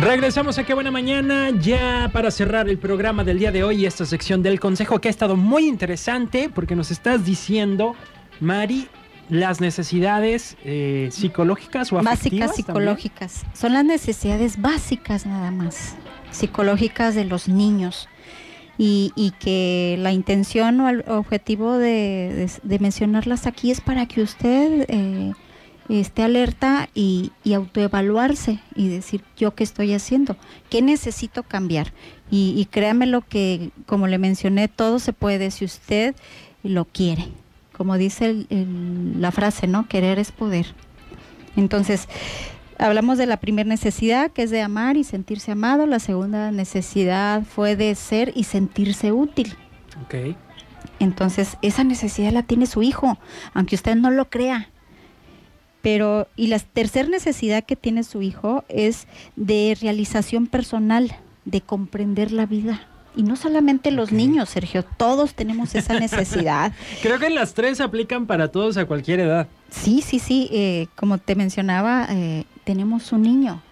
Regresamos a Qué Buena Mañana ya para cerrar el programa del día de hoy esta sección del consejo que ha estado muy interesante porque nos estás diciendo, Mari, las necesidades eh, psicológicas o afectivas. Básicas psicológicas. Son las necesidades básicas nada más, psicológicas de los niños. Y, y que la intención o el objetivo de, de- mencionarlas aquí es para que usted eh, esté alerta y, y autoevaluarse y decir yo qué estoy haciendo, qué necesito cambiar. Y, créame lo que, como le mencioné, todo se puede si usted lo quiere. Como dice el- la frase, ¿no? Querer es poder. Entonces, hablamos de la primera necesidad, que es de amar y sentirse amado. La segunda necesidad fue de ser y sentirse útil. Ok. Entonces, esa necesidad la tiene su hijo, aunque usted no lo crea. Pero, y la tercera necesidad que tiene su hijo es de realización personal, de comprender la vida. Y no solamente los niños, Sergio, todos tenemos esa necesidad. Creo que las tres aplican para todos a cualquier edad. Sí, sí, sí, eh, como te mencionaba, eh, tenemos un niño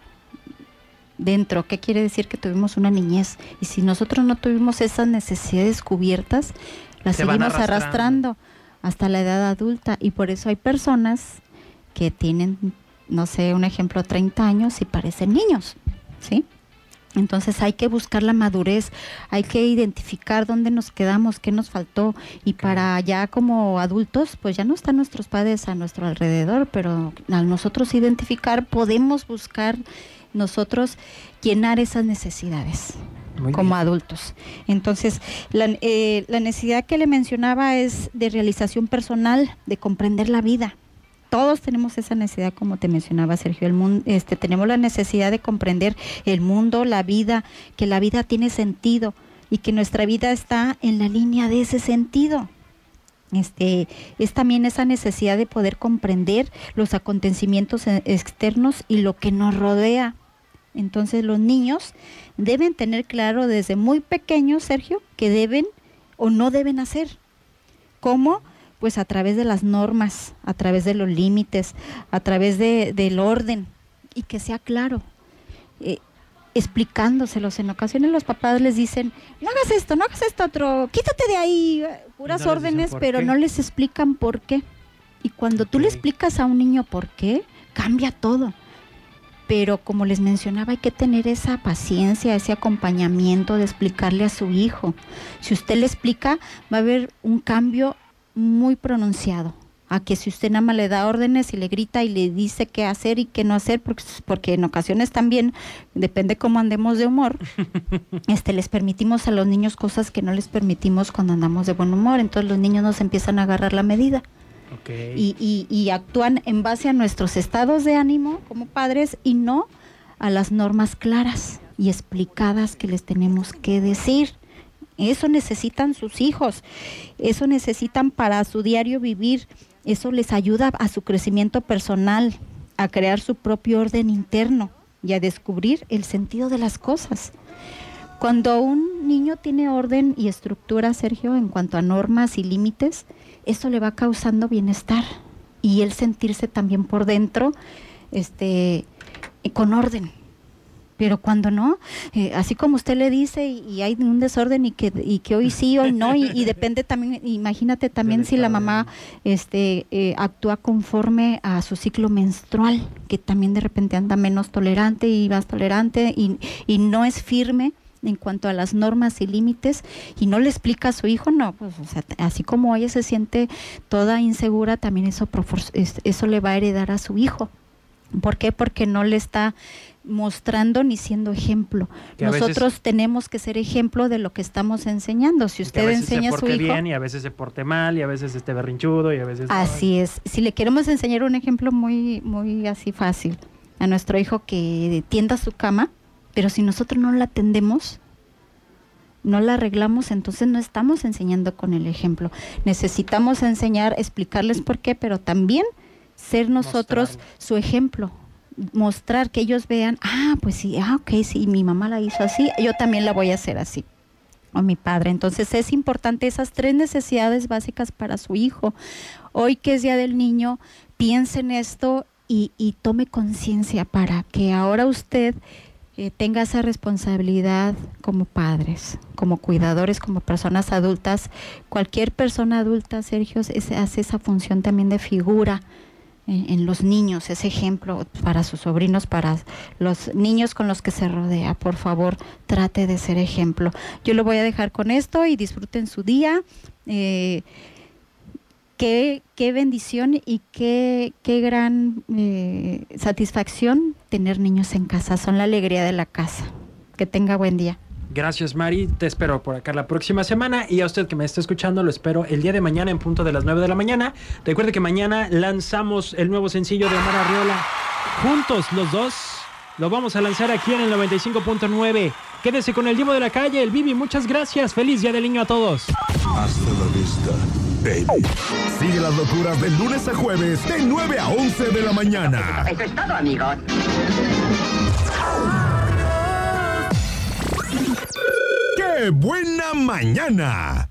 dentro. ¿Qué quiere decir que tuvimos una niñez? Y si nosotros no tuvimos esas necesidades cubiertas, las Se seguimos arrastrando. arrastrando hasta la edad adulta. Y por eso hay personas que tienen, no sé, un ejemplo, 30 años y parecen niños, ¿sí? Entonces hay que buscar la madurez, hay que identificar dónde nos quedamos, qué nos faltó y para ya como adultos, pues ya no están nuestros padres a nuestro alrededor, pero al nosotros identificar podemos buscar nosotros llenar esas necesidades Muy como bien. adultos. Entonces, la, eh, la necesidad que le mencionaba es de realización personal, de comprender la vida. Todos tenemos esa necesidad, como te mencionaba Sergio. El mundo, este, tenemos la necesidad de comprender el mundo, la vida, que la vida tiene sentido y que nuestra vida está en la línea de ese sentido. Este, es también esa necesidad de poder comprender los acontecimientos eh, externos y lo que nos rodea. Entonces los niños deben tener claro desde muy pequeños, Sergio, que deben o no deben hacer. ¿Cómo? Pues a través de las normas, a través de los límites, a través de, del orden y que sea claro. Eh, explicándoselos. En ocasiones los papás les dicen, no hagas esto, no hagas esto otro, quítate de ahí, puras no órdenes, pero qué. no les explican por qué. Y cuando tú le explicas a un niño por qué, cambia todo. Pero como les mencionaba, hay que tener esa paciencia, ese acompañamiento de explicarle a su hijo. Si usted le explica, va a haber un cambio muy pronunciado. A que si usted nada más le da órdenes y le grita y le dice qué hacer y qué no hacer, porque, porque en ocasiones también, depende cómo andemos de humor, este, les permitimos a los niños cosas que no les permitimos cuando andamos de buen humor. Entonces los niños nos empiezan a agarrar la medida y, y- y actúan en base a nuestros estados de ánimo como padres y no a las normas claras y explicadas que les tenemos que decir. Eso necesitan sus hijos, eso necesitan para su diario vivir, eso les ayuda a su crecimiento personal, a crear su propio orden interno y a descubrir el sentido de las cosas. Cuando un niño tiene orden y estructura, Sergio, en cuanto a normas y límites, eso le va causando bienestar y el sentirse también por dentro este, con orden. Pero cuando no, eh, así como usted le dice y, y hay un desorden y que, y que hoy sí, hoy no, y, y depende también, imagínate también si la mamá este, eh, actúa conforme a su ciclo menstrual, que también de repente anda menos tolerante y más tolerante y, y no es firme en cuanto a las normas y límites y no le explica a su hijo, no, pues o sea, así como ella se siente toda insegura, también eso, eso le va a heredar a su hijo. ¿Por qué? Porque no le está mostrando ni siendo ejemplo. Que a veces- Nosotros tenemos que ser ejemplo de lo que estamos enseñando. Si Que a usted veces enseña se a su hijo, bien y a veces se porte mal y a veces esté berrinchudo y a veces... Así es. Si le queremos enseñar un ejemplo muy, muy así fácil a nuestro hijo que tienda su cama, pero si nosotros no la tendemos, no la arreglamos, entonces no estamos enseñando con el ejemplo. Necesitamos enseñar, explicarles por qué, pero también ser nosotros su ejemplo. Mostrar que ellos vean, ah, pues sí, ah, ok, sí, mi mamá la hizo así, yo también la voy a hacer así. o mi padre. Entonces es importante esas tres necesidades básicas para su hijo. Hoy que es Día del Niño, piense en esto y, y tome conciencia para que ahora usted eh, tenga esa responsabilidad como padres, como cuidadores, como personas adultas. Cualquier persona adulta, Sergio, hace esa función también de figura en, los niños, ese ejemplo para sus sobrinos, para los niños con los que se rodea. Por favor, trate de ser ejemplo. Yo lo voy a dejar con esto y disfruten su día. Eh, qué, qué, bendición y qué, qué gran eh, satisfacción tener niños en casa. Son la alegría de la casa. Que tenga buen día. Gracias, Mari. Te espero por acá la próxima semana. Y a usted que me está escuchando, lo espero el día de mañana en punto de las 9 de la mañana. Recuerde que mañana lanzamos el nuevo sencillo de Omar Arriola. Juntos, los dos. Lo vamos a lanzar aquí en el 95.9. Quédese con el Divo de la Calle, el Bibi. Muchas gracias. Feliz Día del Niño a todos. Hasta la vista, baby. Sigue las locuras de lunes a jueves, de 9 a 11 de la mañana. Eso es todo, amigos. ¡Qué buena mañana!